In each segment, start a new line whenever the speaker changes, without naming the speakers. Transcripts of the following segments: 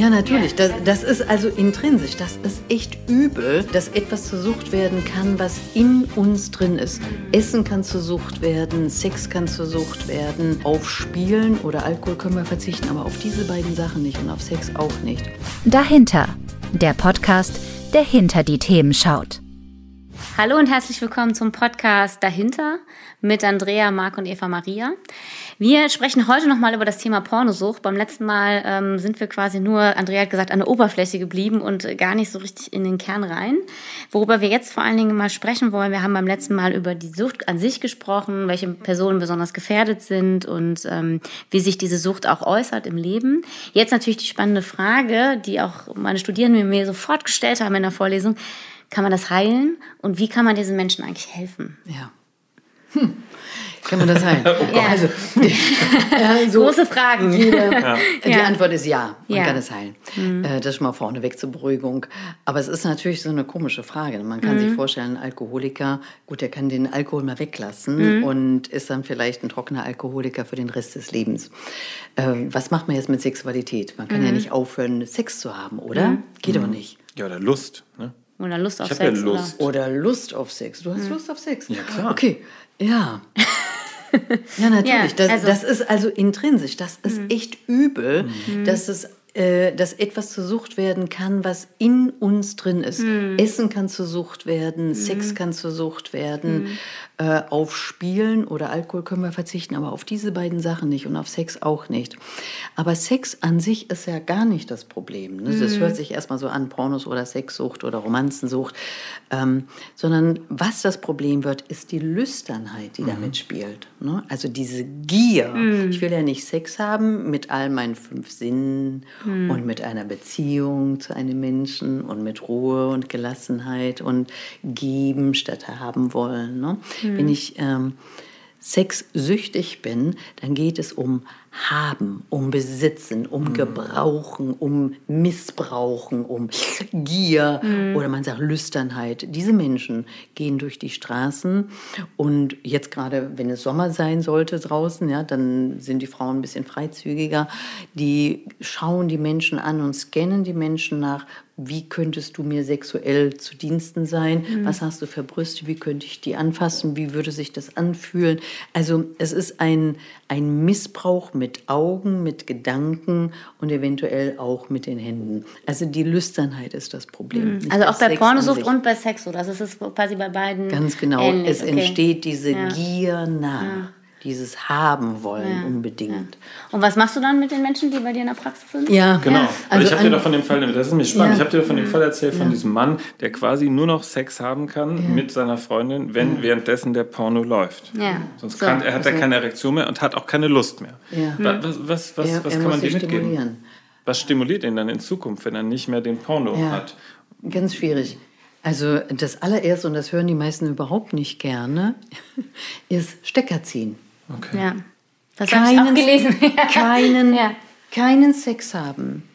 Ja, natürlich. Das, das ist also intrinsisch. Das ist echt übel, dass etwas zur Sucht werden kann, was in uns drin ist. Essen kann zur Sucht werden, Sex kann zur Sucht werden. Auf Spielen oder Alkohol können wir verzichten, aber auf diese beiden Sachen nicht und auf Sex auch nicht.
Dahinter. Der Podcast, der hinter die Themen schaut.
Hallo und herzlich willkommen zum Podcast Dahinter mit Andrea, Marc und Eva Maria. Wir sprechen heute nochmal über das Thema Pornosucht. Beim letzten Mal ähm, sind wir quasi nur, Andrea hat gesagt, an der Oberfläche geblieben und gar nicht so richtig in den Kern rein. Worüber wir jetzt vor allen Dingen mal sprechen wollen, wir haben beim letzten Mal über die Sucht an sich gesprochen, welche Personen besonders gefährdet sind und ähm, wie sich diese Sucht auch äußert im Leben. Jetzt natürlich die spannende Frage, die auch meine Studierenden mir sofort gestellt haben in der Vorlesung. Kann man das heilen und wie kann man diesen Menschen eigentlich helfen?
Ja. Hm. Kann man das heilen?
Oh ja. Also, äh, so Große Fragen.
Jede, ja. Die Antwort ist ja, man ja. kann es heilen. Mhm. Äh, das ist schon mal vorneweg zur Beruhigung. Aber es ist natürlich so eine komische Frage. Man kann mhm. sich vorstellen, ein Alkoholiker, gut, der kann den Alkohol mal weglassen mhm. und ist dann vielleicht ein trockener Alkoholiker für den Rest des Lebens. Äh, was macht man jetzt mit Sexualität? Man kann ja mhm. nicht aufhören, Sex zu haben, oder? Mhm. Geht doch
mhm.
nicht.
Ja, oder Lust. Ne?
Oder Lust auf
ich
Sex.
Ja Lust.
Oder? oder Lust auf Sex. Du hast Lust auf Sex?
Ja, klar.
Okay, ja. ja, natürlich. Das, also. das, ist also intrinsisch. Das ist mhm. echt übel, mhm. dass es äh, dass etwas zur Sucht werden kann, was in uns drin ist. Mhm. Essen kann zur Sucht werden, mhm. Sex kann zur Sucht werden, mhm. Äh, auf Spielen oder Alkohol können wir verzichten, aber auf diese beiden Sachen nicht und auf Sex auch nicht. Aber Sex an sich ist ja gar nicht das Problem. Ne? Das mhm. hört sich erstmal so an, Pornos oder Sexsucht oder Romanzensucht, ähm, sondern was das Problem wird, ist die Lüsternheit, die damit mhm. spielt. Ne? Also diese Gier. Mhm. Ich will ja nicht Sex haben mit all meinen fünf Sinnen hm. und mit einer Beziehung zu einem Menschen und mit Ruhe und Gelassenheit und geben statt haben wollen. Ne? Wenn ich ähm, sexsüchtig bin, dann geht es um haben, um besitzen, um mhm. gebrauchen, um missbrauchen, um Gier mhm. oder man sagt Lüsternheit. Diese Menschen gehen durch die Straßen und jetzt gerade, wenn es Sommer sein sollte draußen, ja, dann sind die Frauen ein bisschen freizügiger. Die schauen die Menschen an und scannen die Menschen nach, wie könntest du mir sexuell zu Diensten sein? Mhm. Was hast du für Brüste? Wie könnte ich die anfassen? Wie würde sich das anfühlen? Also es ist ein, ein Missbrauch mit Augen, mit Gedanken und eventuell auch mit den Händen. Also die Lüsternheit ist das Problem.
Mhm. Also auch bei Sex Pornosucht und bei Sex, oder? Das ist quasi bei beiden.
Ganz genau. Ähnlich. Es okay. entsteht diese ja. Gier nach. Ja dieses haben wollen ja, unbedingt. Ja.
Und was machst du dann mit den Menschen, die bei dir in der Praxis sind?
Ja,
genau. Ja. Also ich habe dir doch von dem Fall, das ist mir spannend, ich habe dir doch von dem Fall erzählt von diesem Mann, der quasi nur noch Sex haben kann mit seiner Freundin, wenn währenddessen der Porno läuft. Ja. Sonst so. kann, er hat er keine Erektion mehr und hat auch keine Lust mehr. Ja. Was, was, was, was kann man dir mitgeben? Was stimuliert ihn dann in Zukunft, wenn er nicht mehr den Porno hat?
Ganz schwierig. Also das allererste, und das hören die meisten überhaupt nicht gerne, ist Stecker ziehen.
Okay. Ja. Das habe ich auch gelesen.
keinen, ja. keinen Sex haben.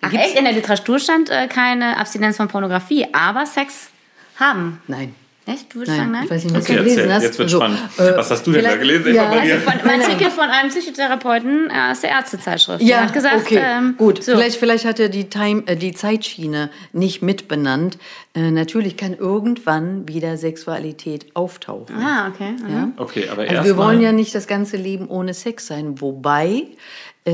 Ach Gibt's? echt? In der Literatur stand äh, keine Abstinenz von Pornografie, aber Sex haben.
Nein.
Echt? Du würdest nein, sagen nein?
Ich weiß nicht, was okay, du gelesen hast.
Jetzt wird so, spannend. Äh, was hast du denn da gelesen?
Ja. Also von, ein Artikel von einem Psychotherapeuten aus der Ärztezeitschrift.
Ja,
der hat gesagt,
okay, ähm, gut. So. Vielleicht, vielleicht hat er die, Time, äh, die Zeitschiene nicht mitbenannt. Äh, natürlich kann irgendwann wieder Sexualität auftauchen.
Ah, okay.
Ja? Okay, aber
also Wir wollen ja nicht das ganze Leben ohne Sex sein. Wobei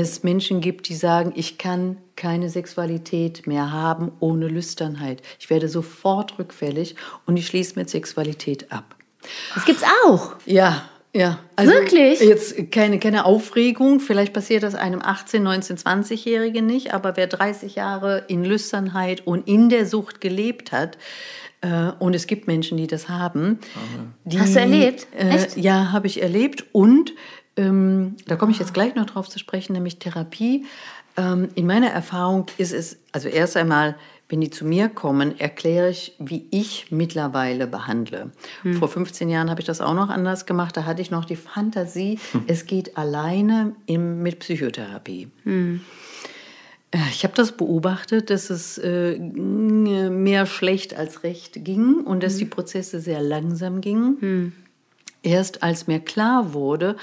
es Menschen gibt, die sagen, ich kann keine Sexualität mehr haben ohne Lüsternheit. Ich werde sofort rückfällig und ich schließe mit Sexualität ab.
Das gibt's auch.
Ja, ja.
Also Wirklich?
Jetzt keine, keine Aufregung. Vielleicht passiert das einem 18, 19, 20-Jährigen nicht. Aber wer 30 Jahre in Lüsternheit und in der Sucht gelebt hat, äh, und es gibt Menschen, die das haben.
Die, Hast du erlebt?
Äh, ja, habe ich erlebt. Und ähm, da komme ich jetzt gleich noch drauf zu sprechen, nämlich Therapie. Ähm, in meiner Erfahrung ist es, also erst einmal, wenn die zu mir kommen, erkläre ich, wie ich mittlerweile behandle. Hm. Vor 15 Jahren habe ich das auch noch anders gemacht. Da hatte ich noch die Fantasie, hm. es geht alleine im, mit Psychotherapie. Hm. Äh, ich habe das beobachtet, dass es äh, mehr schlecht als recht ging und dass hm. die Prozesse sehr langsam gingen. Erst als mir klar wurde,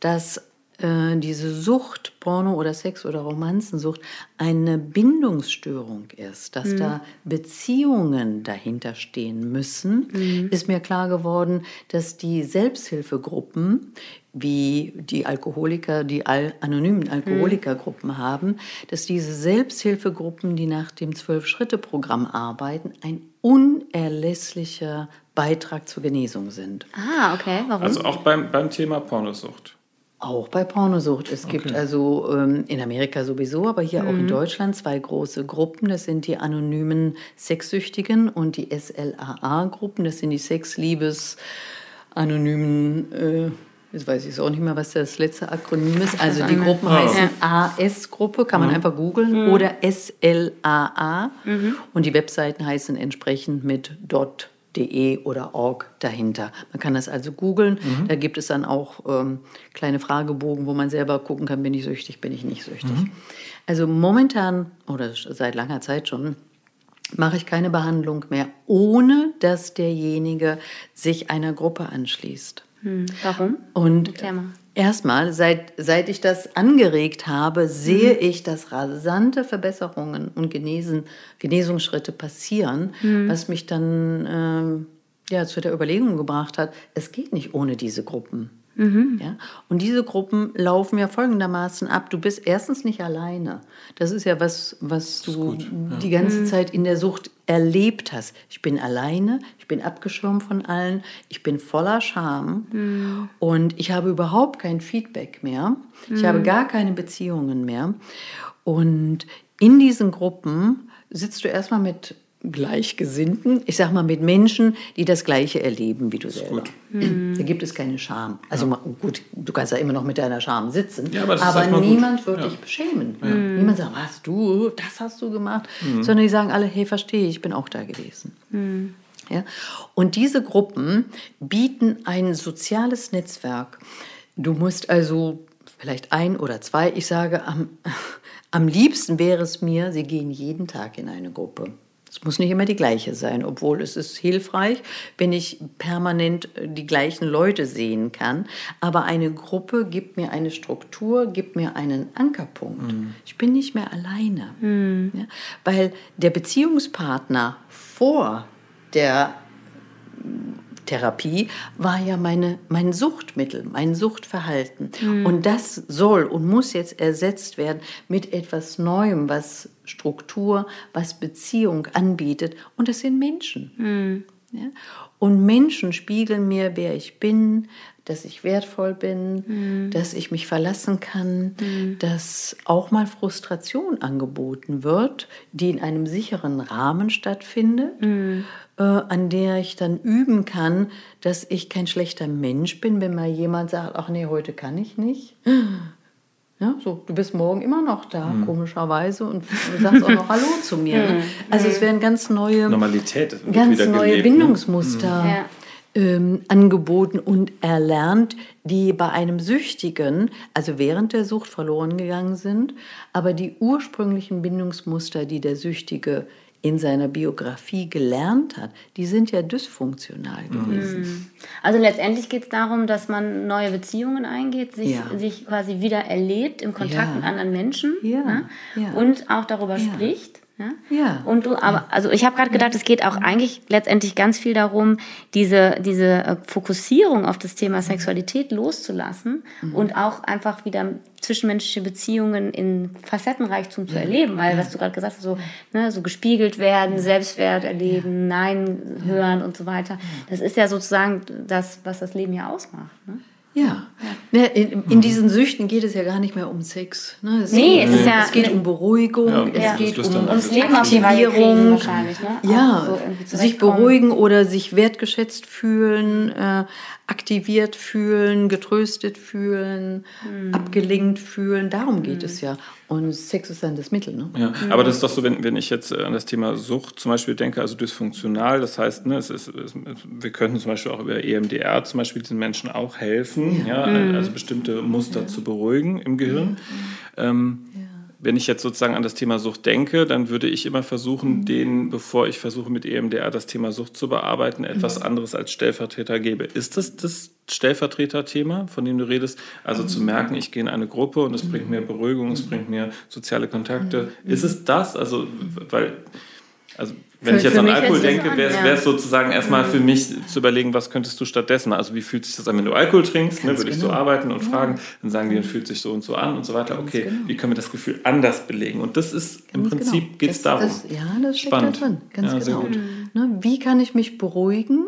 dass äh, diese Sucht, Porno oder Sex oder Romanzensucht, eine Bindungsstörung ist, dass mhm. da Beziehungen dahinter stehen müssen, mhm. ist mir klar geworden, dass die Selbsthilfegruppen, wie die Alkoholiker, die anonymen Alkoholikergruppen mhm. haben, dass diese Selbsthilfegruppen, die nach dem Zwölf-Schritte-Programm arbeiten, ein unerlässlicher Beitrag zur Genesung sind.
Ah, okay. Warum?
Also auch beim, beim Thema Pornosucht.
Auch bei Pornosucht. Es okay. gibt also ähm, in Amerika sowieso, aber hier mhm. auch in mhm. Deutschland zwei große Gruppen. Das sind die anonymen Sexsüchtigen und die SLAA-Gruppen. Das sind die Sexliebes anonymen äh, Jetzt weiß ich auch nicht mehr, was das letzte Akronym ist. Also die Gruppen heißen AS-Gruppe, kann man mhm. einfach googeln, mhm. oder SLAA. Mhm. Und die Webseiten heißen entsprechend mit .de oder .org dahinter. Man kann das also googeln. Mhm. Da gibt es dann auch ähm, kleine Fragebogen, wo man selber gucken kann, bin ich süchtig, bin ich nicht süchtig. Mhm. Also momentan oder seit langer Zeit schon mache ich keine Behandlung mehr, ohne dass derjenige sich einer Gruppe anschließt.
Hm, warum?
Und erstmal, seit, seit ich das angeregt habe, sehe mhm. ich, dass rasante Verbesserungen und Genesen, Genesungsschritte passieren, mhm. was mich dann äh, ja, zu der Überlegung gebracht hat, es geht nicht ohne diese Gruppen. Mhm. Ja? Und diese Gruppen laufen ja folgendermaßen ab. Du bist erstens nicht alleine. Das ist ja was, was du ja. die ganze mhm. Zeit in der Sucht erlebt hast. Ich bin alleine, ich bin abgeschirmt von allen, ich bin voller Scham mhm. und ich habe überhaupt kein Feedback mehr. Ich habe mhm. gar keine Beziehungen mehr. Und in diesen Gruppen sitzt du erstmal mit Gleichgesinnten, ich sag mal mit Menschen, die das Gleiche erleben wie du selber. Mhm. Da gibt es keine Scham. Also ja. gut, du kannst ja immer noch mit deiner Scham sitzen, ja, aber, aber niemand gut. wird ja. dich beschämen. Niemand sagt, was du, das hast du gemacht, mhm. sondern die sagen alle, hey, verstehe, ich bin auch da gewesen. Mhm. Ja? Und diese Gruppen bieten ein soziales Netzwerk. Du musst also vielleicht ein oder zwei, ich sage, am, am liebsten wäre es mir, sie gehen jeden Tag in eine Gruppe. Es muss nicht immer die gleiche sein, obwohl es ist hilfreich, wenn ich permanent äh, die gleichen Leute sehen kann. Aber eine Gruppe gibt mir eine Struktur, gibt mir einen Ankerpunkt. Mhm. Ich bin nicht mehr alleine. Mhm. Ja? Weil der Beziehungspartner vor der Therapie war ja meine, mein Suchtmittel, mein Suchtverhalten. Mhm. Und das soll und muss jetzt ersetzt werden mit etwas Neuem, was Struktur, was Beziehung anbietet. Und das sind Menschen. Mhm. Ja? Und Menschen spiegeln mir, wer ich bin, dass ich wertvoll bin, mhm. dass ich mich verlassen kann, mhm. dass auch mal Frustration angeboten wird, die in einem sicheren Rahmen stattfindet, mhm. äh, an der ich dann üben kann, dass ich kein schlechter Mensch bin, wenn mal jemand sagt, ach nee, heute kann ich nicht. Ja, so, du bist morgen immer noch da, mhm. komischerweise, und du sagst auch noch Hallo zu mir. Ne? Mhm. Also es werden ganz neue
Normalität,
ganz neue gelebt, ne? Bindungsmuster. Ne? ähm, angeboten und erlernt, die bei einem Süchtigen, also während der Sucht verloren gegangen sind, aber die ursprünglichen Bindungsmuster, die der Süchtige in seiner Biografie gelernt hat, die sind ja dysfunktional mhm. gewesen. Mhm.
Also letztendlich geht es darum, dass man neue Beziehungen eingeht, sich, ja. sich quasi wieder erlebt im Kontakt ja. mit anderen Menschen ja. Ne? und auch darüber spricht. Ja? ja. Und du, aber, also ich habe gerade gedacht, es geht auch eigentlich letztendlich ganz viel darum, diese, diese äh, Fokussierung auf das Thema Sexualität loszulassen mhm. und auch einfach wieder zwischenmenschliche Beziehungen in Facettenreichtum zu erleben, weil was du gerade gesagt hast, so, ne, so gespiegelt werden, Selbstwert erleben, Nein hören und so weiter. Das ist ja sozusagen das, was das Leben ja ausmacht. Ne?
Ja. ja. In, in, diesen Süchten geht es ja gar nicht mehr um Sex. Ne?
Es, nee, es, ist ja,
es geht um Beruhigung,
ja,
es geht um
ums Leben Aktivierung. Wahrscheinlich, ne?
Ja, so sich beruhigen oder sich wertgeschätzt fühlen, äh, aktiviert fühlen, getröstet fühlen, mhm. abgelenkt fühlen. Darum geht mhm. es ja. Und Sex ist dann das Mittel. Ne?
Ja, mhm. aber das ist doch so, wenn, wenn ich jetzt an das Thema Sucht zum Beispiel denke, also dysfunktional, das heißt, ne, es ist, es, wir könnten zum Beispiel auch über EMDR zum Beispiel diesen Menschen auch helfen, ja, ja mhm. also bestimmte Muster ja. zu beruhigen im Gehirn. Ähm, wenn ich jetzt sozusagen an das Thema Sucht denke, dann würde ich immer versuchen, mhm. den, bevor ich versuche mit EMDR das Thema Sucht zu bearbeiten, etwas mhm. anderes als Stellvertreter gebe. Ist das das Stellvertreter-Thema, von dem du redest? Also mhm. zu merken, ich gehe in eine Gruppe und es bringt mhm. mir Beruhigung, es bringt mir soziale Kontakte. Mhm. Ist es das? Also, weil, also wenn für, ich jetzt an Alkohol denke, wäre es sozusagen erstmal mhm. für mich zu überlegen, was könntest du stattdessen. Also wie fühlt sich das an, wenn du Alkohol trinkst? Ne, würde ich so arbeiten und ja. fragen, dann sagen die, dann fühlt sich so und so an und so weiter. Ganz okay, genau. wie können wir das Gefühl anders belegen? Und das ist Ganz im Prinzip genau. geht es darum.
Das, ja, das steckt Spannend. da drin. Ganz ja, genau. Ne, wie kann ich mich beruhigen?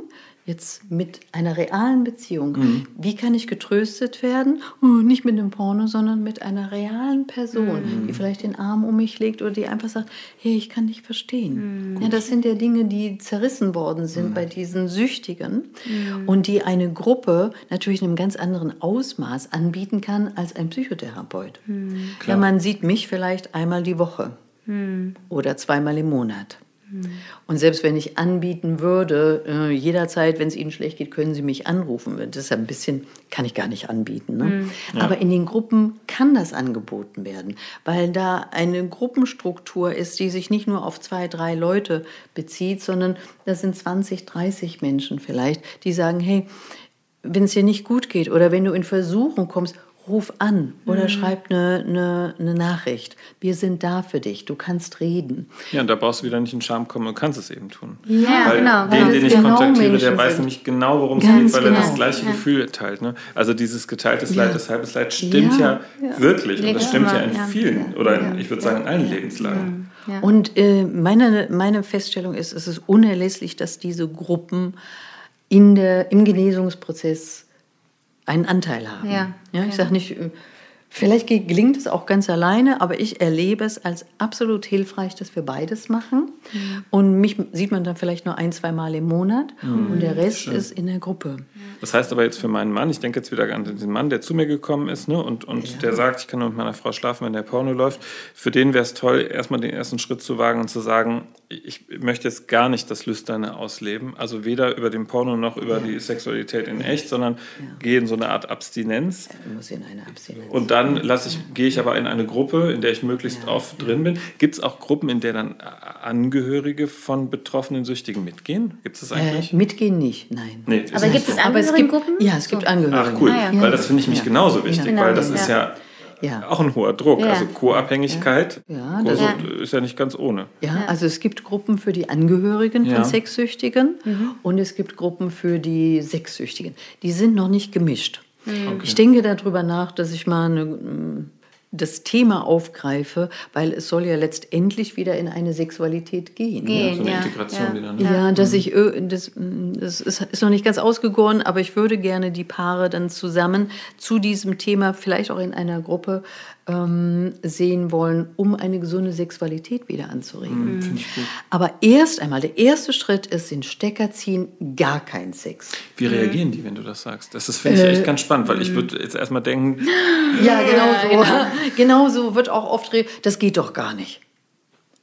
Jetzt mit einer realen Beziehung. Mhm. Wie kann ich getröstet werden? Oh, nicht mit einem Porno, sondern mit einer realen Person, mhm. die vielleicht den Arm um mich legt oder die einfach sagt, hey, ich kann dich verstehen. Mhm. Ja, das sind ja Dinge, die zerrissen worden sind mhm. bei diesen Süchtigen mhm. und die eine Gruppe natürlich in einem ganz anderen Ausmaß anbieten kann als ein Psychotherapeut. Mhm. Ja, man sieht mich vielleicht einmal die Woche oder zweimal im Monat. Und selbst wenn ich anbieten würde, äh, jederzeit, wenn es Ihnen schlecht geht, können Sie mich anrufen. Das ist ein bisschen, kann ich gar nicht anbieten. Ne? Mhm. Ja. Aber in den Gruppen kann das angeboten werden, weil da eine Gruppenstruktur ist, die sich nicht nur auf zwei, drei Leute bezieht, sondern das sind 20, 30 Menschen vielleicht, die sagen, hey, wenn es dir nicht gut geht oder wenn du in Versuchung kommst, ruf an oder mhm. schreib eine, eine, eine, Nachricht. Wir sind da für dich, du kannst reden.
Ja, und da brauchst du wieder nicht in Scham kommen und kannst es eben tun.
Ja,
weil
genau.
Den, den ich genau kontaktiere, der weiß nämlich genau, worum es geht, weil genau. er das gleiche ja. Gefühl teilt. Ne? Also dieses geteiltes Leid, das halbes Leid stimmt ja, ja wirklich. Und das stimmt ja in vielen, oder in, ich würde sagen in allen Lebenslagen.
Und äh, meine, meine Feststellung ist, es ist unerlässlich, dass diese Gruppen in der, im Genesungsprozess einen Anteil haben. Ja, ja ich sage nicht, äh, vielleicht gelingt es auch ganz alleine, aber ich erlebe es als absolut hilfreich, dass wir beides machen. Mhm. Und mich sieht man dann vielleicht nur ein, zwei Mal im Monat mhm. und der Rest Schön. ist in der Gruppe.
Das heißt aber jetzt für meinen Mann, ich denke jetzt wieder an den Mann, der zu mir gekommen ist ne, und, und ja. der sagt, ich kann nur mit meiner Frau schlafen, wenn der Porno läuft. Für den wäre es toll, erstmal den ersten Schritt zu wagen und zu sagen, ich möchte jetzt gar nicht das Lüsterne ausleben. Also weder über den Porno noch über ja. die Sexualität in echt, sondern ja. gehe in so eine Art Abstinenz. muss in eine Abstinenz. Und dann lasse ich, gehe ich aber in eine Gruppe, in der ich möglichst oft drin bin. Gibt es auch Gruppen, in der dann Angehörige von betroffenen Süchtigen mitgehen? Gibt es das eigentlich?
Äh, mitgehen nicht, nein.
Nee, aber gibt es Angehörigengruppen?
Ja, es gibt Angehörige.
Ach cool, ah, ja. weil das finde ich mich genauso wichtig, genau. weil das ist ja ja. auch ein hoher Druck. Ja. Also Co-Abhängigkeit ja. ist ja nicht ganz ohne.
Ja, also es gibt Gruppen für die Angehörigen von Sexsüchtigen mhm. und es gibt Gruppen für die Sexsüchtigen. Die sind noch nicht gemischt. Okay. Ich denke darüber nach, dass ich mal eine das Thema aufgreife, weil es soll ja letztendlich wieder in eine Sexualität gehen.
gehen
ja,
so eine ja, Integration
ja. wieder. Ne? Ja, dass mhm. ich, das, das ist, ist, noch nicht ganz ausgegoren, aber ich würde gerne die Paare dann zusammen zu diesem Thema, vielleicht auch in einer Gruppe, ähm, sehen wollen, um eine gesunde Sexualität wieder anzuregen. Mhm. Aber erst einmal, der erste Schritt ist, den Stecker ziehen, gar kein Sex.
Wie mhm. reagieren die, wenn du das sagst? Das finde ich äh, echt ganz spannend, weil ich mhm. würde jetzt erstmal denken...
Ja, genau so. Genau. genau so wird auch oft, das geht doch gar nicht.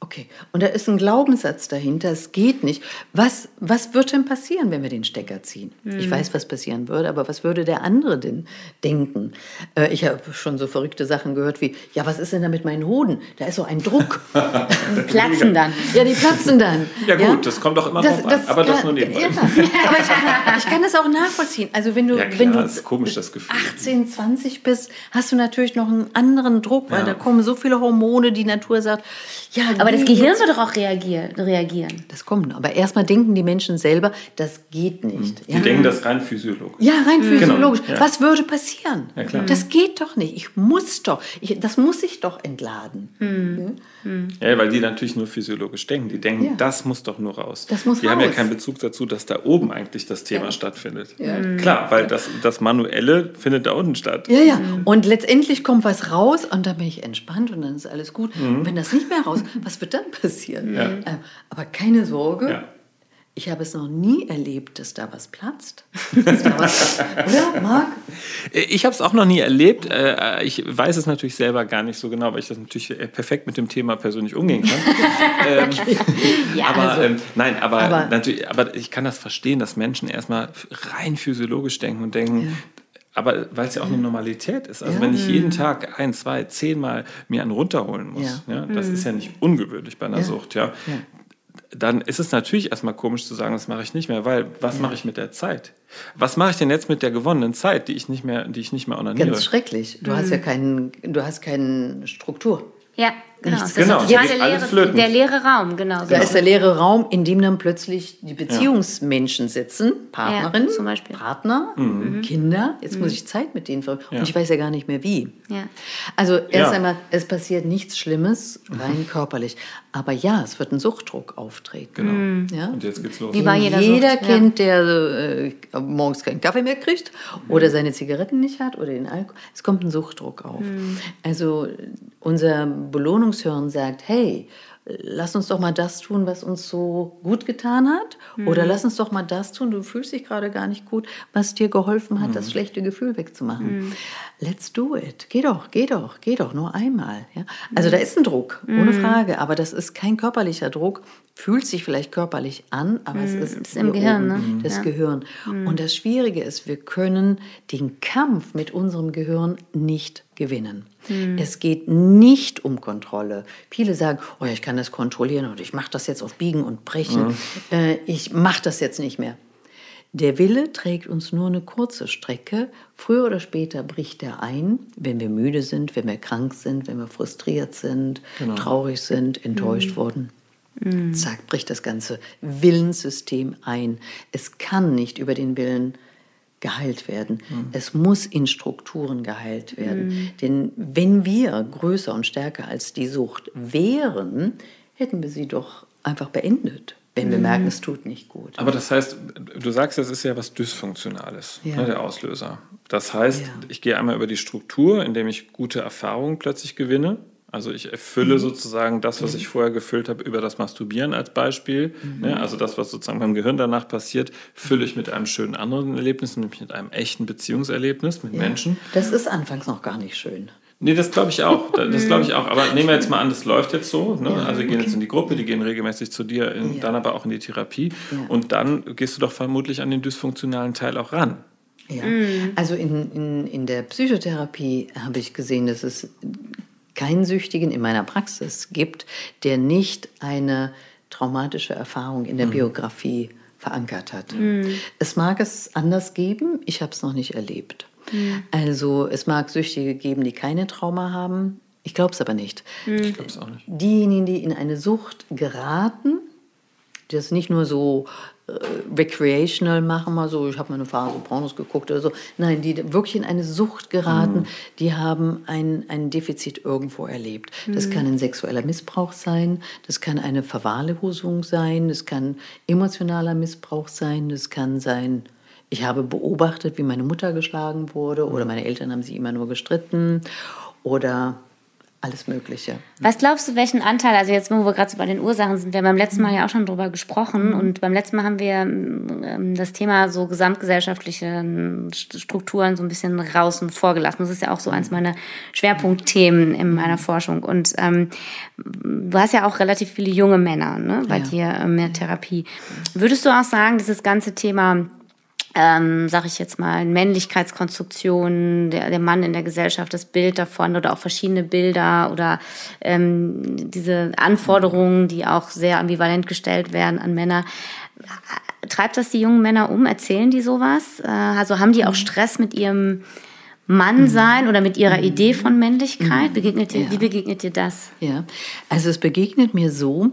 Okay, und da ist ein Glaubenssatz dahinter, es geht nicht. Was, was wird denn passieren, wenn wir den Stecker ziehen? Mhm. Ich weiß, was passieren würde, aber was würde der andere denn denken? Äh, ich habe schon so verrückte Sachen gehört wie, ja, was ist denn da mit meinen Hoden? Da ist so ein Druck.
die platzen dann.
Ja, die platzen dann.
Ja gut, ja? das kommt doch immer das, drauf an, aber kann, das nur nebenbei. Ja,
aber ich kann, ich kann, das auch nachvollziehen. Also wenn du,
ja, klar,
wenn du
ist komisch, das Gefühl.
18, 20 bist, hast du natürlich noch einen anderen Druck, weil da kommen so viele Hormone, die Natur sagt,
ja, aber das Gehirn wird doch auch reagieren.
Das kommt. Aber erstmal denken die Menschen selber, das geht nicht.
Die ja. denken das rein physiologisch.
Ja, rein mhm. physiologisch. Genau. Was würde passieren? Ja, das geht doch nicht. Ich muss doch. Ich, das muss ich doch entladen. Mhm.
Mhm. Ja, weil die natürlich nur physiologisch denken. Die denken, ja. das muss doch nur raus.
Das muss
die
raus.
haben ja keinen Bezug dazu, dass da oben eigentlich das Thema ja. stattfindet. Ja. Klar, weil das, das Manuelle findet da unten statt.
Ja, ja. Mhm. Und letztendlich kommt was raus und dann bin ich entspannt und dann ist alles gut. Mhm. Und wenn das nicht mehr raus, was wird dann passieren? Äh, aber keine Sorge. Ich habe es noch nie erlebt, dass da was platzt. Da was, oder, Marc?
Ich habe es auch noch nie erlebt. Äh, ich weiß es natürlich selber gar nicht so genau, weil ich das natürlich äh, perfekt mit dem Thema persönlich umgehen kann. Ähm, ja, aber also, ähm, nein, aber, aber, natürlich, aber ich kann das verstehen, dass Menschen erstmal rein physiologisch denken und denken, ja aber weil es ja auch eine Normalität ist. Also ja. wenn ich jeden Tag ein, zwei, zehnmal mir einen runterholen muss, ja. ja das mhm. ist ja nicht ungewöhnlich bei einer ja. Sucht, ja, dann ist es natürlich erstmal komisch zu sagen, das mache ich nicht mehr, weil was mache ich mit der Zeit? Was mache ich denn jetzt mit der gewonnenen Zeit, die ich nicht mehr, die ich nicht mehr onaniere?
Ganz schrecklich. Du mhm. hast ja keinen, du hast keine Struktur.
Ja, genau.
Das genau.
ist ja, der, leere, der leere Raum, genau.
Da ist der leere Raum, in dem dann plötzlich die Beziehungsmenschen sitzen, Partnerin, ja,
zum Beispiel.
Partner, mhm. Kinder. Jetzt mhm. muss ich Zeit mit denen verbringen. Ja. Und ich weiß ja gar nicht mehr wie. Ja. Also erst einmal, es passiert nichts Schlimmes, rein körperlich. Aber ja, es wird ein Suchtdruck auftreten.
Genau. Mhm. Ja? Und jetzt geht's los.
Wie bei jeder, jeder Sucht, kennt, der äh, morgens keinen Kaffee mehr kriegt oder seine Zigaretten nicht hat oder den Alkohol. Es kommt ein Suchtdruck auf. Mhm. Also unser Belohnungshirn sagt, hey, lass uns doch mal das tun, was uns so gut getan hat. Mhm. Oder lass uns doch mal das tun, du fühlst dich gerade gar nicht gut, was dir geholfen hat, mhm. das schlechte Gefühl wegzumachen. Mhm. Let's do it. Geh doch, geh doch, geh doch, nur einmal. Ja? Also mhm. da ist ein Druck, ohne. Frage, aber das ist kein körperlicher Druck, fühlt sich vielleicht körperlich an, aber es ist,
ist im Gehirn. Ne?
Das ja. Gehirn. Und das Schwierige ist, wir können den Kampf mit unserem Gehirn nicht gewinnen. Mhm. Es geht nicht um Kontrolle. Viele sagen, oh ja, ich kann das kontrollieren und ich mache das jetzt auf Biegen und Brechen. Mhm. Äh, ich mache das jetzt nicht mehr. Der Wille trägt uns nur eine kurze Strecke. Früher oder später bricht er ein, wenn wir müde sind, wenn wir krank sind, wenn wir frustriert sind, genau. traurig sind, enttäuscht mhm. wurden. Mhm. Zack, bricht das ganze Willenssystem ein. Es kann nicht über den Willen geheilt werden. Mhm. Es muss in Strukturen geheilt werden. Mhm. Denn wenn wir größer und stärker als die Sucht wären, hätten wir sie doch einfach beendet wenn wir merken, mhm. es tut nicht gut.
Aber das heißt, du sagst, das ist ja was Dysfunktionales, ja. ne, der Auslöser. Das heißt, ja. ich gehe einmal über die Struktur, indem ich gute Erfahrungen plötzlich gewinne. Also ich erfülle mhm. sozusagen das, was mhm. ich vorher gefüllt habe, über das Masturbieren als Beispiel. Mhm. Ne? Also das, was sozusagen beim Gehirn danach passiert, fülle ich mit einem schönen anderen Erlebnis, nämlich mit einem echten Beziehungserlebnis mit ja. Menschen.
Das ist anfangs noch gar nicht schön.
Nee, das glaube ich auch. Das glaube ich auch. Aber nehmen wir jetzt mal an, das läuft jetzt so. Ne? Ja, also, die gehen okay. jetzt in die Gruppe, die gehen regelmäßig zu dir, in, ja. dann aber auch in die Therapie. Ja. Und dann gehst du doch vermutlich an den dysfunktionalen Teil auch ran.
Ja, mhm. also in, in, in der Psychotherapie habe ich gesehen, dass es keinen Süchtigen in meiner Praxis gibt, der nicht eine traumatische Erfahrung in der mhm. Biografie verankert hat. Mhm. Es mag es anders geben, ich habe es noch nicht erlebt. Mhm. Also es mag Süchtige geben, die keine Trauma haben. Ich glaube es aber nicht.
Mhm. Ich glaube es auch nicht.
Diejenigen, die in eine Sucht geraten, das nicht nur so recreational machen, mal so, ich habe mal eine Phase Pornos geguckt oder so. Nein, die wirklich in eine Sucht geraten, mhm. die haben ein, ein Defizit irgendwo erlebt. Das mhm. kann ein sexueller Missbrauch sein, das kann eine Verwahrlosung sein, das kann emotionaler Missbrauch sein, das kann sein, ich habe beobachtet, wie meine Mutter geschlagen wurde oder meine Eltern haben sie immer nur gestritten oder alles Mögliche.
Was glaubst du, welchen Anteil, also jetzt, wo wir gerade so bei den Ursachen sind, wir haben beim letzten Mal ja auch schon drüber gesprochen mhm. und beim letzten Mal haben wir ähm, das Thema so gesamtgesellschaftliche ähm, Strukturen so ein bisschen draußen vorgelassen. Das ist ja auch so eins meiner Schwerpunktthemen in meiner Forschung. Und ähm, du hast ja auch relativ viele junge Männer ne, bei ja. dir in der Therapie. Würdest du auch sagen, dieses ganze Thema ähm, sage ich jetzt mal, Männlichkeitskonstruktion, der, der Mann in der Gesellschaft, das Bild davon oder auch verschiedene Bilder oder ähm, diese Anforderungen, die auch sehr ambivalent gestellt werden an Männer. Treibt das die jungen Männer um? Erzählen die sowas? Äh, also haben die auch mhm. Stress mit ihrem Mann mhm. sein oder mit ihrer mhm. Idee von Männlichkeit? Begegnet dir, ja. Wie begegnet dir das?
Ja, also es begegnet mir so,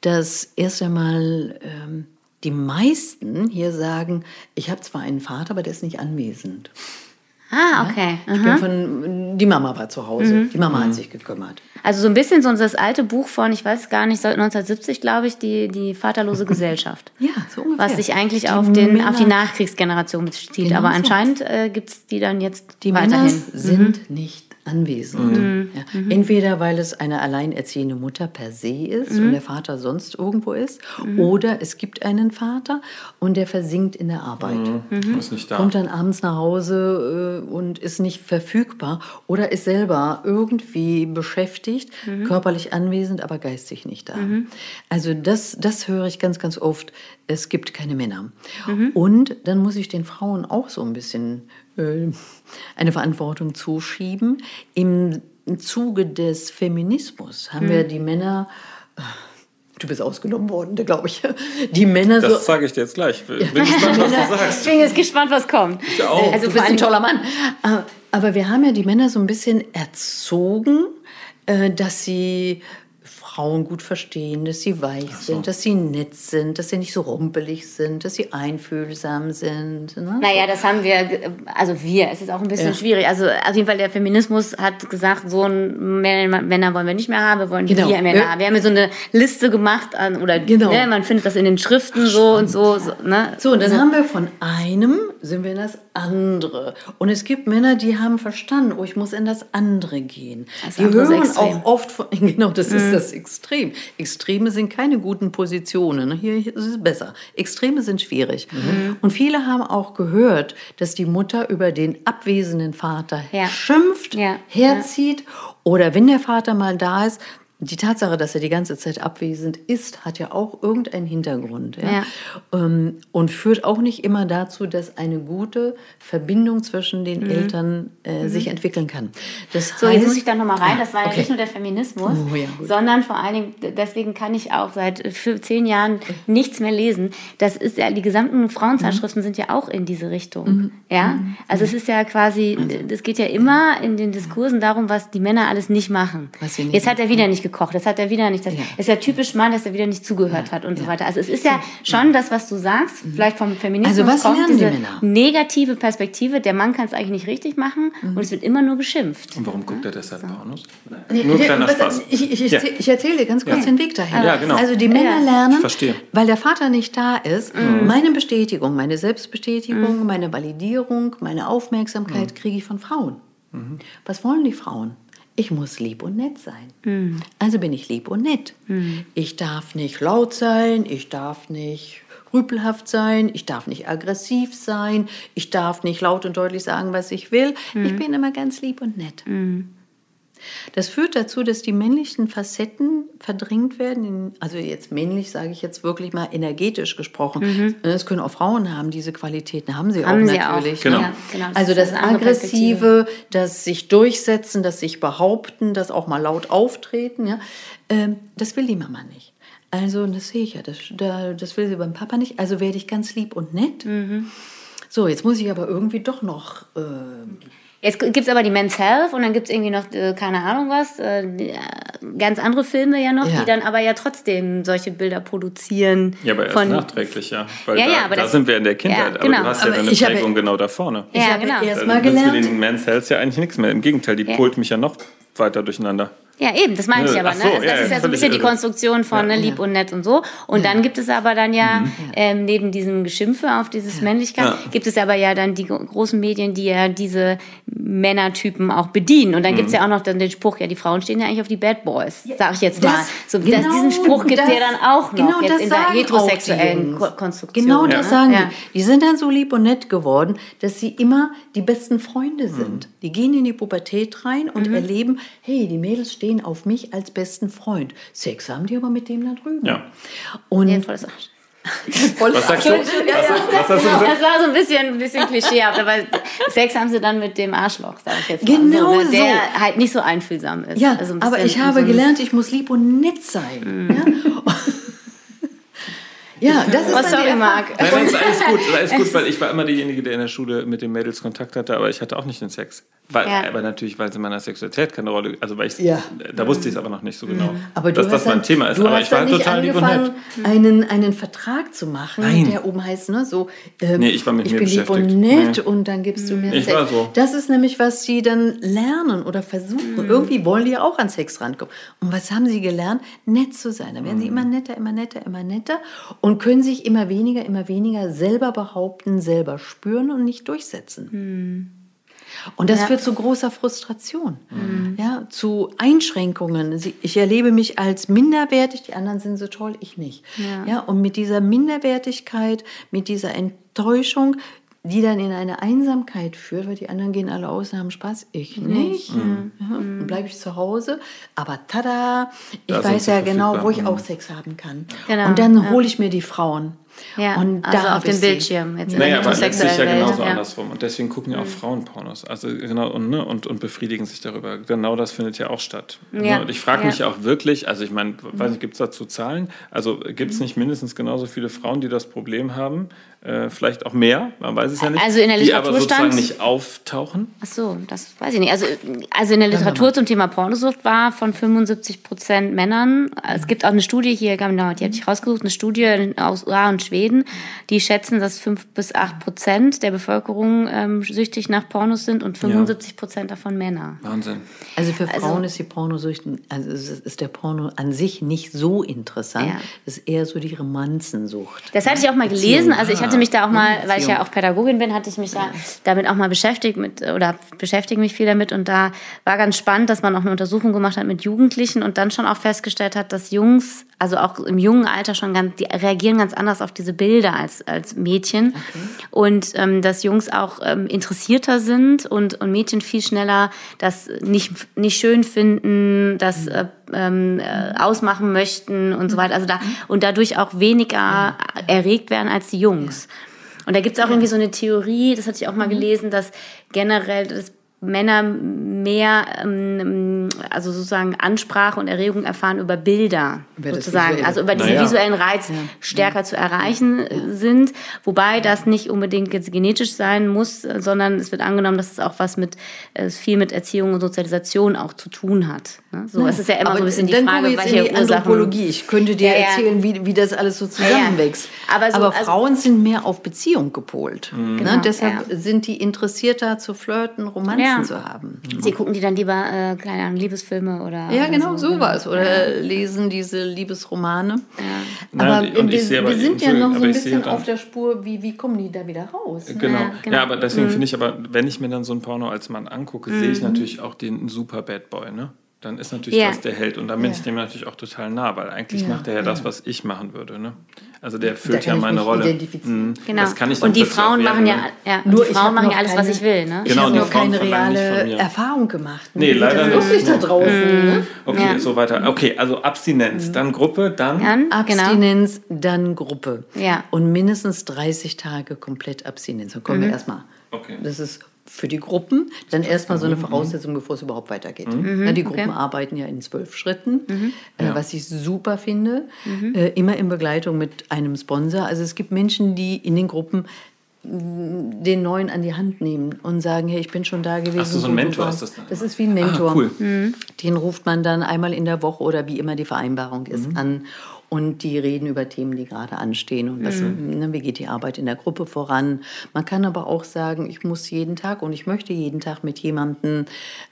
dass erst einmal ähm, die meisten hier sagen, ich habe zwar einen Vater, aber der ist nicht anwesend.
Ah, okay.
Ja? Ich bin von, die Mama war zu Hause. Mhm. Die Mama mhm. hat sich gekümmert.
Also so ein bisschen so das alte Buch von, ich weiß gar nicht, 1970, glaube ich, die, die vaterlose Gesellschaft.
ja, so ungefähr.
Was sich eigentlich die auf, den, auf die Nachkriegsgeneration bezieht. Genau Aber anscheinend äh, gibt es die dann jetzt
die
weiterhin. Männer
sind mhm. nicht anwesend. Mhm. Ja. Mhm. Entweder weil es eine alleinerziehende Mutter per se ist mhm. und der Vater sonst irgendwo ist, mhm. oder es gibt einen Vater und der versinkt in der Arbeit.
Mhm. Mhm. Ist nicht da.
Kommt dann abends nach Hause äh, und ist nicht verfügbar oder ist selber irgendwie beschäftigt, körperlich anwesend, aber geistig nicht da. Also das, das höre ich ganz, ganz oft. Es gibt keine Männer. Und dann muss ich den Frauen auch so ein bisschen eine Verantwortung zuschieben. Im Zuge des Feminismus haben mhm. wir die Männer Du bist ausgenommen worden, glaube ich. Die Männer
das so. Das sage ich dir jetzt gleich. Bin gespannt, was
du sagst. Ich bin jetzt gespannt, was kommt.
Ich auch. Also, du bist ein toller Mann. Aber wir haben ja die Männer so ein bisschen erzogen, äh, dass sie Frauen gut verstehen, dass sie weich so. sind, dass sie nett sind, dass sie nicht so rumpelig sind, dass sie einfühlsam sind.
Ne? Naja, das haben wir, also wir, es ist auch ein bisschen ja. schwierig. Also auf jeden Fall der Feminismus hat gesagt, so ein Männer wollen wir nicht mehr haben, wir wollen genau. wir Männer haben. Wir haben ja so eine Liste gemacht, an, oder genau. ne, man findet das in den Schriften Ach, so und so. So, ne?
so und dann so. haben wir von einem, sind wir in das andere. Und es gibt Männer, die haben verstanden, oh, ich muss in das andere gehen. Das die hören auch oft von, genau, das mhm. ist das Extrem. Extreme sind keine guten Positionen. Hier ist es besser. Extreme sind schwierig. Mhm. Und viele haben auch gehört, dass die Mutter über den abwesenden Vater ja. schimpft, ja. herzieht. Ja. Oder wenn der Vater mal da ist, die Tatsache, dass er die ganze Zeit abwesend ist, hat ja auch irgendeinen Hintergrund. Ja? ja. Ähm, und führt auch nicht immer dazu, dass eine gute Verbindung zwischen den mhm. Eltern äh, mhm. sich entwickeln kann.
Das so, heißt, jetzt muss ich da nochmal rein. Das war okay. ja nicht nur der Feminismus, oh, ja, sondern vor allen Dingen, deswegen kann ich auch seit zehn Jahren nichts mehr lesen. Das ist ja, die gesamten Frauenzeitschriften mhm. sind ja auch in diese Richtung. Mhm. Ja, mhm. also es ist ja quasi, es geht ja immer in den Diskursen darum, was die Männer alles nicht machen. Jetzt hat er wieder nicht gekocht. Das hat er wieder nicht. Das ja. ist ja typisch Mann, dass er wieder nicht zugehört hat und ja. so weiter. Also es ist ja schon das, was du sagst, mhm. vielleicht vom Feminismus also was kommt, diese die negative Perspektive. Der Mann kann es eigentlich nicht richtig machen mhm. und es wird immer nur geschimpft.
Und warum guckt er deshalb so. Pornos?
Nee, nur kleiner Spaß. Ich, ich, ich, ich erzähle dir ganz kurz den Weg dahin. Ja, genau. Also die Männer lernen, weil der Vater nicht da ist, mhm. meine Bestätigung, meine Selbstbestätigung, mhm. meine Validierung, meine Aufmerksamkeit mhm. kriege ich von Frauen. Mhm. Was wollen die Frauen? Ich muss lieb und nett sein. Mhm. Also bin ich lieb und nett. Mhm. Ich darf nicht laut sein, ich darf nicht rüpelhaft sein, ich darf nicht aggressiv sein, ich darf nicht laut und deutlich sagen, was ich will. Mhm. Ich bin immer ganz lieb und nett. Mhm. Das führt dazu, dass die männlichen Facetten verdrängt werden. Also jetzt männlich sage ich jetzt wirklich mal energetisch gesprochen. Mhm. Das können auch Frauen haben, diese Qualitäten haben sie haben auch sie natürlich. Auch. Genau. Ja, genau. Das also das Aggressive, das sich durchsetzen, das sich behaupten, das auch mal laut auftreten, ja, ähm, das will die Mama nicht. Also das sehe ich ja, das, das will sie beim Papa nicht. Also werde ich ganz lieb und nett. Mhm. So, jetzt muss ich aber irgendwie doch noch... Äh,
Jetzt gibt es aber die Men's Health und dann gibt es irgendwie noch, äh, keine Ahnung was, äh, ganz andere Filme ja noch, ja. die dann aber ja trotzdem solche Bilder produzieren.
Ja, aber erst von, nachträglich, ja. Weil ja, da, ja, aber da das, sind wir in der Kindheit, ja, genau. aber du hast ja aber deine Prägung genau da vorne.
Ja, genau.
Erst mal gelernt.
Für den Men's Health ja eigentlich nichts mehr. Im Gegenteil, die ja. polt mich ja noch weiter durcheinander.
Ja, eben, das meine ich aber. Ne? So, das, ja, ist ja so ein bisschen die Konstruktion von ne, lieb und nett und so. Und dann gibt es aber dann ja, mhm. ähm, neben diesem Geschimpfe auf dieses Männlichkeit, gibt es aber ja dann die großen Medien, die ja diese Männertypen auch bedienen. Und dann mhm. gibt es ja auch noch dann den Spruch, ja, die Frauen stehen ja eigentlich auf die Bad Boys, sag ich jetzt das, mal. So, genau, das, diesen Spruch gibt es ja dann auch noch genau jetzt in der heterosexuellen Konstruktion.
Genau das ja. sagen die. Die sind dann so lieb und nett geworden, dass sie immer die besten Freunde sind. Mhm. Die gehen in die Pubertät rein und mhm. erleben, hey, die Mädels stehen stehen auf mich als besten Freund. Sex haben die aber mit dem da drüben.
Ja.
Und
ja, volles was sagst du? Was? Das war so ein bisschen, ein bisschen klischeehaft, aber Sex haben sie dann mit dem Arschloch, sag ich jetzt
mal. Genau
so, der so. halt nicht so einfühlsam ist.
Ja, also aber ich habe so gelernt, ich muss lieb und nett sein. Mhm. Ja? Ja, das ist
oh, sorry, Marc.
Nein, das ist alles gut, alles gut, weil ich war immer diejenige, der in der Schule mit den Mädels Kontakt hatte, aber ich hatte auch nicht den Sex. Weil, ja. Aber natürlich, weil es in meiner Sexualität keine Rolle, also weil ich, ja. da wusste ich es aber noch nicht so genau,
aber
dass das mein Thema ist.
aber ich war total lieb und nett. Einen, einen Vertrag zu machen, Nein. der oben heißt, ne, so,
ähm, nee, ich war mit
ich
mir
bin
lieb
und nett nee. und dann gibst du mir
ich Sex. War so.
Das ist nämlich, was sie dann lernen oder versuchen. Mhm. Irgendwie wollen die ja auch an Sex rankommen. Und was haben sie gelernt? Nett zu sein. Dann werden mhm. sie immer netter, immer netter, immer netter und können sich immer weniger, immer weniger selber behaupten, selber spüren und nicht durchsetzen. Mhm. Und das ja. führt zu großer Frustration, mhm. ja, zu Einschränkungen. Ich erlebe mich als minderwertig, die anderen sind so toll, ich nicht. Ja. ja, und mit dieser Minderwertigkeit, mit dieser Enttäuschung, die dann in eine Einsamkeit führt, weil die anderen gehen alle aus und haben Spaß, ich nicht. Mhm. Ja, dann bleibe ich zu Hause, aber tada, ich da weiß ja genau, wo ich auch Sex haben kann. Genau. Und dann hole ich mir die Frauen.
Ja, und also da auf dem Bildschirm.
Jetzt naja, aber es ist ja genauso ja. andersrum. Und deswegen gucken ja auch mhm. Frauen Pornos. Also genau, und, ne, und, und befriedigen sich darüber. Genau das findet ja auch statt. Ja. Ne? Und ich frage mich auch wirklich, also ich meine, weiß nicht, gibt es dazu Zahlen? Also gibt es mhm. nicht mindestens genauso viele Frauen, die das Problem haben? Äh, vielleicht auch mehr, man weiß es ja nicht.
Also in der Literatur
die aber sozusagen nicht auftauchen?
Ach so, das weiß ich nicht. Also, also in der Literatur zum Thema Pornosucht war von 75 Prozent Männern. Es gibt auch eine Studie hier, genau, die habe ich rausgesucht, eine Studie aus USA und Schweden, die schätzen, dass 5 bis 8 Prozent der Bevölkerung ähm, süchtig nach Pornos sind und 75 Prozent ja. davon Männer.
Wahnsinn.
Also für also Frauen also, ist die Pornosucht, also ist der Porno an sich nicht so interessant. Ja. Das ist eher so die Romanzensucht.
Das hatte ich auch mal gelesen. Also ich hatte mich da auch mal, weil ich ja auch Pädagogin bin, hatte ich mich ja damit auch mal beschäftigt mit oder beschäftige mich viel damit und da war ganz spannend, dass man auch eine Untersuchung gemacht hat mit Jugendlichen und dann schon auch festgestellt hat, dass Jungs, also auch im jungen Alter schon ganz, die reagieren ganz anders auf diese Bilder als, als Mädchen okay. und ähm, dass Jungs auch ähm, interessierter sind und, und Mädchen viel schneller das nicht, nicht schön finden, das mhm. äh, ähm, äh, ausmachen möchten und so weiter. Also da, mhm. und dadurch auch weniger erregt werden als die Jungs. Und da gibt es auch irgendwie so eine Theorie, das hatte ich auch mal mhm. gelesen, dass generell das Männer mehr, ähm, also sozusagen Ansprache und Erregung erfahren über Bilder, über sozusagen, also über diesen naja. visuellen Reiz ja. stärker ja. zu erreichen ja. sind, wobei das nicht unbedingt jetzt genetisch sein muss, sondern es wird angenommen, dass es auch was mit äh, viel mit Erziehung und Sozialisation auch zu tun hat. Ne? So, es ist ja immer Aber so ein bisschen die Frage, welche
die Anthropologie. Ich könnte dir erzählen, wie, wie das alles so zusammenwächst. Aber, so, Aber also Frauen also, sind mehr auf Beziehung gepolt. Mhm. Ne? Genau, Deshalb sind die interessierter zu flirten, Romanzen ja. zu haben.
Sie gucken die dann lieber, äh, keine Ahnung, Liebesfilme oder.
Ja, genau, so, sowas. Oder ja. lesen diese Liebesromane. Ja. Aber Na, wir, wir sind ja noch so ein bisschen auf der Spur, wie, wie kommen die da wieder raus?
Genau. Ja, genau. ja aber deswegen mhm. finde ich, aber wenn ich mir dann so ein Porno als Mann angucke, mhm. sehe ich mhm. natürlich auch den super Bad Boy, ne? Dann ist natürlich ja. das der Held. Und dann bin ja. ich dem natürlich auch total nah, weil eigentlich ja. macht er ja das, was ich machen würde. Ne? Also der erfüllt ja meine Rolle.
Mhm. Genau. Das kann ich und die Frauen machen ja, ja nur die Frauen machen ja alles, keine, was ich will. Ne?
Genau, ich habe nur keine reale Erfahrung gemacht.
Ne? Nee, leider
nicht. Wirklich da draußen. Mhm.
Ne? Okay, so weiter. Okay, also Abstinenz, mhm. dann Gruppe, dann,
dann genau. Abstinenz, genau. dann Gruppe. Ja. Und mindestens 30 Tage komplett Abstinenz. Dann kommen wir mhm. erstmal. Okay. Das ist für die Gruppen dann erstmal so eine mhm. Voraussetzung, bevor es überhaupt weitergeht. Mhm. Ja, die Gruppen okay. arbeiten ja in zwölf Schritten, mhm. äh, was ich super finde, mhm. äh, immer in Begleitung mit einem Sponsor. Also es gibt Menschen, die in den Gruppen mm, den Neuen an die Hand nehmen und sagen, hey, ich bin schon da gewesen. Ach
so, so ein Mentor ist das
dann? Das ist wie ein Mentor. Ah, cool. Mhm. Den ruft man dann einmal in der Woche oder wie immer die Vereinbarung ist mhm. an und die reden über Themen, die gerade anstehen und was, mhm. ne, wie geht die Arbeit in der Gruppe voran. Man kann aber auch sagen, ich muss jeden Tag und ich möchte jeden Tag mit jemandem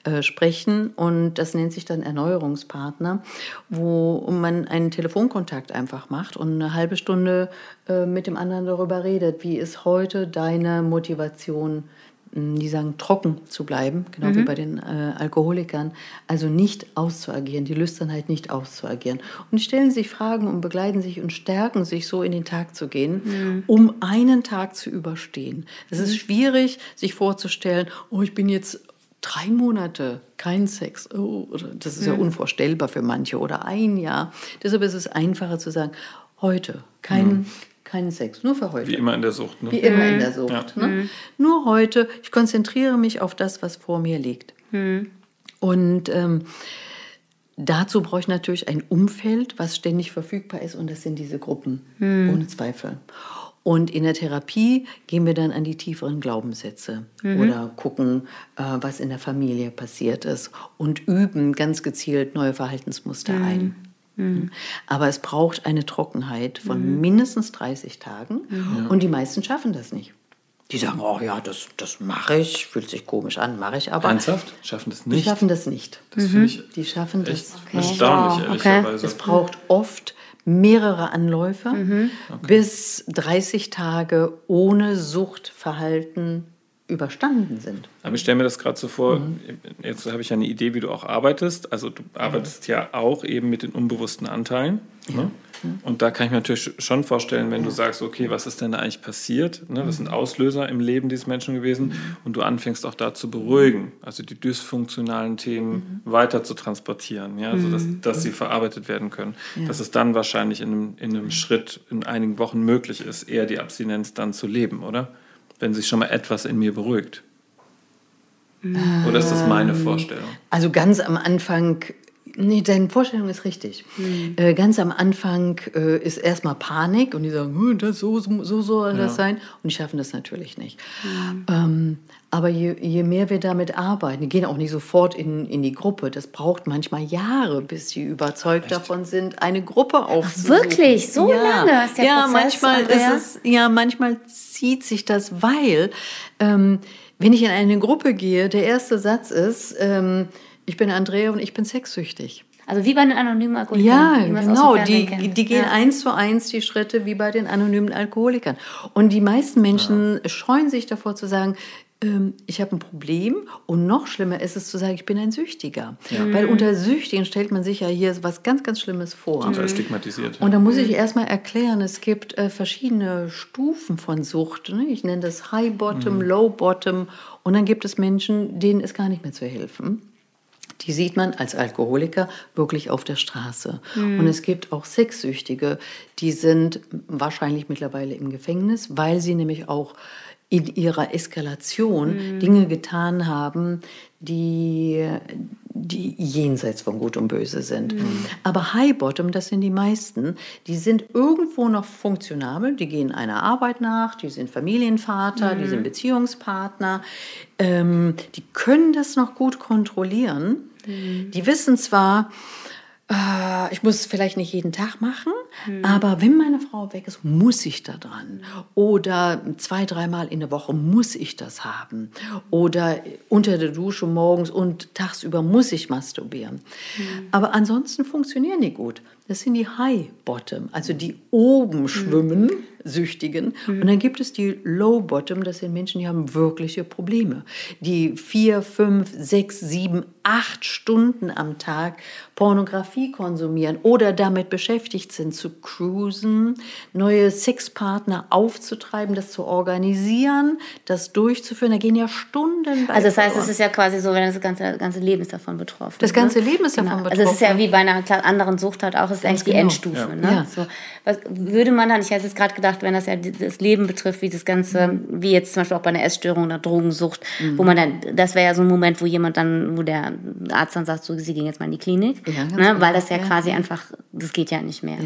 äh, sprechen und das nennt sich dann Erneuerungspartner, wo man einen Telefonkontakt einfach macht und eine halbe Stunde äh, mit dem anderen darüber redet, wie ist heute deine Motivation die sagen, trocken zu bleiben, genau mhm. wie bei den äh, Alkoholikern, also nicht auszuagieren, die Lüsternheit nicht auszuagieren. Und stellen sich Fragen und begleiten sich und stärken sich so in den Tag zu gehen, mhm. um einen Tag zu überstehen. Es ist mhm. schwierig, sich vorzustellen, oh, ich bin jetzt drei Monate kein Sex. Oh, das ist ja mhm. unvorstellbar für manche. Oder ein Jahr. Deshalb ist es einfacher zu sagen, heute kein, mhm keinen Sex, nur für heute.
Wie immer in der Sucht.
Ne? Wie immer mhm. in der Sucht. Ja. Ne? Mhm. Nur heute, ich konzentriere mich auf das, was vor mir liegt. Mhm. Und ähm, dazu brauche ich natürlich ein Umfeld, was ständig verfügbar ist und das sind diese Gruppen, mhm. ohne Zweifel. Und in der Therapie gehen wir dann an die tieferen Glaubenssätze mhm. oder gucken, äh, was in der Familie passiert ist und üben ganz gezielt neue Verhaltensmuster mhm. ein. Mhm. Aber es braucht eine Trockenheit von mhm. mindestens 30 Tagen mhm. und die meisten schaffen das nicht. Die sagen, oh ja, das, das mache ich, fühlt sich komisch an, mache ich aber.
Ernsthaft? Schaffen das nicht?
Die schaffen das nicht.
Das mhm. finde ich
die schaffen
das. Okay. erstaunlich, wow. ehrlicherweise.
Es braucht oft mehrere Anläufe, mhm. okay. bis 30 Tage ohne Suchtverhalten überstanden sind.
Aber ich stelle mir das gerade so vor, mhm. jetzt habe ich ja eine Idee, wie du auch arbeitest. Also du arbeitest ja auch eben mit den unbewussten Anteilen. Ne? Und da kann ich mir natürlich schon vorstellen, wenn du sagst, okay, was ist denn da eigentlich passiert? Ne, das sind Auslöser im Leben dieses Menschen gewesen und du anfängst auch da zu beruhigen, also die dysfunktionalen Themen mhm. weiter zu transportieren, ja, sodass mhm. dass sie verarbeitet werden können. Ja. Dass es dann wahrscheinlich in einem, in einem Schritt in einigen Wochen möglich ist, eher die Abstinenz dann zu leben, oder? Wenn sich schon mal etwas in mir beruhigt. Oder ist das meine Vorstellung?
Also ganz am Anfang Nee, deine Vorstellung ist richtig. Mhm. Äh, ganz am Anfang äh, ist erstmal Panik und die sagen, hm, das so, so soll ja. das sein. Und die schaffen das natürlich nicht. Mhm. Ähm, aber je, je, mehr wir damit arbeiten, die gehen auch nicht sofort in, in die Gruppe. Das braucht manchmal Jahre, bis sie überzeugt Echt? davon sind, eine Gruppe aufzusuchen.
Ach, wirklich? So ja. lange ist der
ja, Prozess, manchmal ist es, ja, manchmal zieht sich das, weil ähm, wenn ich in eine Gruppe gehe, der erste Satz ist, ähm, ich bin Andrea und ich bin sexsüchtig.
Also wie bei den anonymen
Alkoholikern. Ja, genau. Die, die gehen ja. eins zu eins die Schritte wie bei den anonymen Alkoholikern. Und die meisten Menschen ja. scheuen sich davor zu sagen, ähm, ich habe ein Problem und noch schlimmer ist es zu sagen, ich bin ein Süchtiger. Ja. Weil unter Süchtigen stellt man sich ja hier was ganz, ganz Schlimmes vor.
Total stigmatisiert.
Und da muss ich erstmal erklären, es gibt äh, verschiedene Stufen von Sucht. Ne? Ich nenne das High Bottom, mhm. Low Bottom. Und dann gibt es Menschen, denen ist gar nicht mehr zu helfen. Die sieht man als Alkoholiker wirklich auf der Straße. Mhm. Und es gibt auch Sexsüchtige, die sind wahrscheinlich mittlerweile im Gefängnis, weil sie nämlich auch in ihrer Eskalation mhm. Dinge getan haben, die, die jenseits von Gut und Böse sind. Mhm. Aber High Bottom, das sind die meisten, die sind irgendwo noch funktionabel, die gehen einer Arbeit nach, die sind Familienvater, mhm. die sind Beziehungspartner, ähm, die können das noch gut kontrollieren. Mhm. Die wissen zwar, äh, ich muss es vielleicht nicht jeden Tag machen, mhm. aber wenn meine Frau weg ist, muss ich da dran. Oder zwei, dreimal in der Woche muss ich das haben. Oder unter der Dusche morgens und tagsüber muss ich masturbieren. Mhm. Aber ansonsten funktionieren die gut. Das sind die High Bottom, also die oben mhm. schwimmen, Süchtigen. Mhm. Und dann gibt es die Low Bottom, das sind Menschen, die haben wirkliche Probleme. Die vier, fünf, sechs, sieben, acht Stunden am Tag Pornografie konsumieren oder damit beschäftigt sind, zu cruisen, neue Sexpartner aufzutreiben, das zu organisieren, das durchzuführen. Da gehen ja Stunden
bei. Also das heißt, es ist ja quasi so, wenn das ganze, ganze Leben ist davon betroffen.
Das ganze ne? Leben ist davon genau. betroffen.
Also es ist ja wie bei einer anderen Sucht halt auch, es ist eigentlich genau. die Endstufe. Ja. Ne? Ja. So, was würde man dann, ich hätte jetzt gerade gedacht, wenn das ja das Leben betrifft, wie das Ganze, mhm. wie jetzt zum Beispiel auch bei einer Essstörung oder Drogensucht, mhm. wo man dann, das wäre ja so ein Moment, wo jemand dann, wo der Arzt dann sagt, so, sie gehen jetzt mal in die Klinik, ja, ne? Genau. weil das ja, ja, quasi einfach, das geht ja nicht mehr.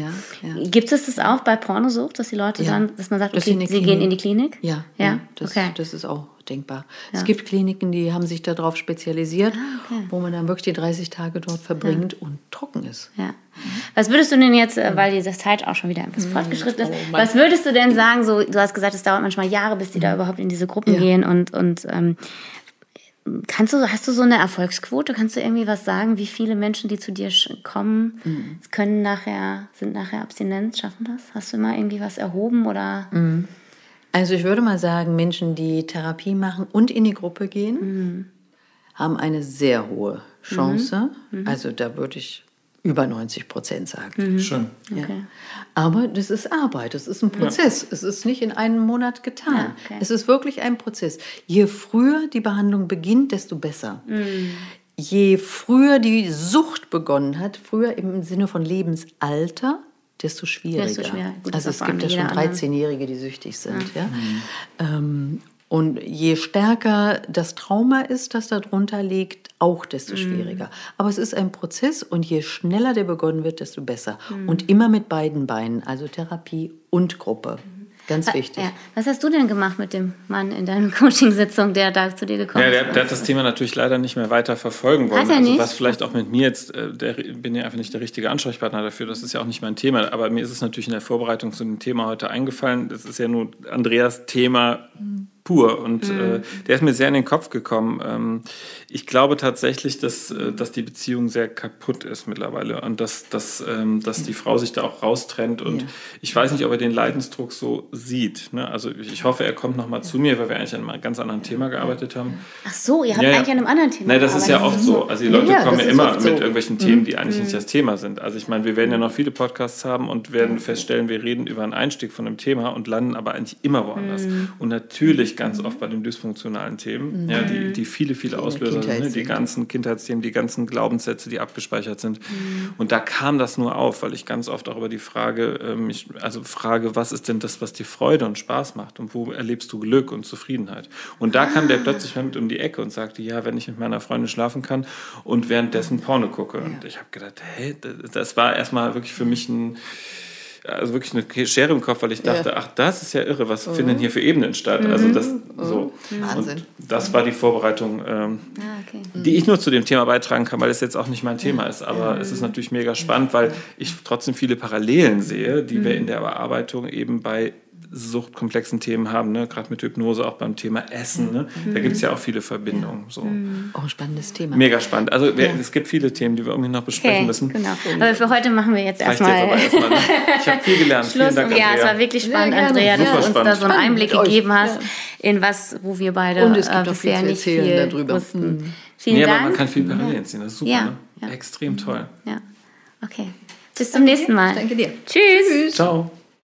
Gibt es das auch bei Pornosucht, dass die Leute dann, dass man sagt, okay, sie gehen in die Klinik?
Ja, ja, das, okay. das ist auch denkbar. Ja. Es gibt Kliniken, die haben sich darauf spezialisiert, ah, okay. wo man dann wirklich die 30 Tage dort verbringt ja. und trocken ist.
Ja. Was würdest du denn jetzt, äh, weil diese Zeit auch schon wieder etwas mhm. fortgeschritten ist, oh, was würdest du denn sagen, so, du hast gesagt, es dauert manchmal Jahre, bis die mhm. da überhaupt in diese Gruppen gehen und, und ähm, Kannst du, hast du so eine Erfolgsquote? Kannst du irgendwie was sagen, wie viele Menschen, die zu dir kommen, mhm. können nachher, sind nachher Abstinenz, schaffen das? Hast du mal irgendwie was erhoben oder?
Mhm. Also ich würde mal sagen, Menschen, die Therapie machen und in die Gruppe gehen, mhm. haben eine sehr hohe Chance. Mhm. mhm. Also da würde ich über 90 Prozent sagen.
Mhm. Schön.
Ja. Okay. Aber das ist Arbeit, das ist ein Prozess. Ja. Es ist nicht in einem Monat getan. Ja, okay. Es ist wirklich ein Prozess. Je früher die Behandlung beginnt, desto besser. Mhm. Je früher die Sucht begonnen hat, früher im Sinne von Lebensalter, desto schwieriger. Desto schwer. Gut, also es gibt ja schon 13-Jährige, die süchtig sind. Ja. ja? Mhm. Ähm, und je stärker das Trauma ist, das darunter liegt, auch desto mhm. schwieriger. Mhm. Aber es ist ein Prozess und je schneller der begonnen wird, desto besser. Mhm. Und immer mit beiden Beinen, also Therapie und Gruppe. Mhm. Ganz wichtig. Ja.
Was hast du denn gemacht mit dem Mann in deiner Coaching-Sitzung, der da zu dir gekommen
ist? Ja, der, der, hat das Thema natürlich leider nicht mehr weiter verfolgen wollen. Hat er nicht? Also was vielleicht auch mit mir jetzt, äh, der, bin ja einfach nicht der richtige Ansprechpartner dafür, das ist ja auch nicht mein Thema. Aber mir ist es natürlich in der Vorbereitung zu dem Thema heute eingefallen. Das ist ja nun Andreas Thema pur. Und mhm. äh, der ist mir sehr in den Kopf gekommen. Ähm, ich glaube tatsächlich, dass, äh, dass die Beziehung sehr kaputt ist mittlerweile und dass, dass, ähm, dass die Frau sich da auch raustrennt. Und ja. ich weiß nicht, ob er den Leidensdruck so sieht. Ne? Also ich hoffe, er kommt nochmal zu mir, weil wir eigentlich an einem ganz anderen Thema gearbeitet haben.
Ach so, ihr habt ja, eigentlich an einem anderen Thema
Nein, das ist ja oft so. Also die Leute kommen ja immer mit so. irgendwelchen Themen, die eigentlich mhm. nicht das Thema sind. Also ich meine, wir werden ja noch viele Podcasts haben und werden feststellen, wir reden über einen Einstieg von einem Thema und landen aber eigentlich immer woanders. Mhm. Und natürlich ganz oft bei den dysfunktionalen Themen, ja, die, die viele, viele Auslöser sind, ne? die ganzen Kindheitsthemen, die ganzen Glaubenssätze, die abgespeichert sind. Mhm. Und da kam das nur auf, weil ich ganz oft auch über die Frage, ähm, ich, also frage, was ist denn das, was dir Freude und Spaß macht und wo erlebst du Glück und Zufriedenheit? Und da kam der ah. plötzlich mit um die Ecke und sagte, ja, wenn ich mit meiner Freundin schlafen kann und währenddessen Porno gucke. Und ich habe gedacht, hey, das war erstmal wirklich für mich ein also wirklich eine Schere im Kopf, weil ich dachte, ja. ach, das ist ja irre, was mhm. finden hier für Ebenen statt? Mhm. Also das mhm. so. Wahnsinn. Und das war die Vorbereitung, ähm, ah, okay. die ich nur zu dem Thema beitragen kann, weil es jetzt auch nicht mein Thema ist. Aber mhm. es ist natürlich mega spannend, weil ich trotzdem viele Parallelen sehe, die wir mhm. in der Bearbeitung eben bei suchtkomplexen Themen haben, ne? gerade mit Hypnose, auch beim Thema Essen. Ne? Da gibt es ja auch viele Verbindungen. So.
Auch ein spannendes Thema.
Mega spannend. Also ja. es gibt viele Themen, die wir irgendwie noch besprechen okay, müssen.
Genau. Aber für heute machen wir jetzt erstmal. Erst ne?
Ich habe viel gelernt.
Schluss. Vielen Dank, Andrea. Ja, es war wirklich spannend, Andrea, dass du uns spannend. da so einen Einblick gegeben hast, in was, wo wir beide
Und es gibt äh, bisher nicht viel darüber.
wussten. Mhm. Vielen nee, Dank.
aber man kann viel Parallelen ziehen. Das ist super. Ja. Ne? Extrem toll.
Ja. Okay. Bis zum nächsten Mal.
Danke dir.
Tschüss.
Tschüss. Ciao.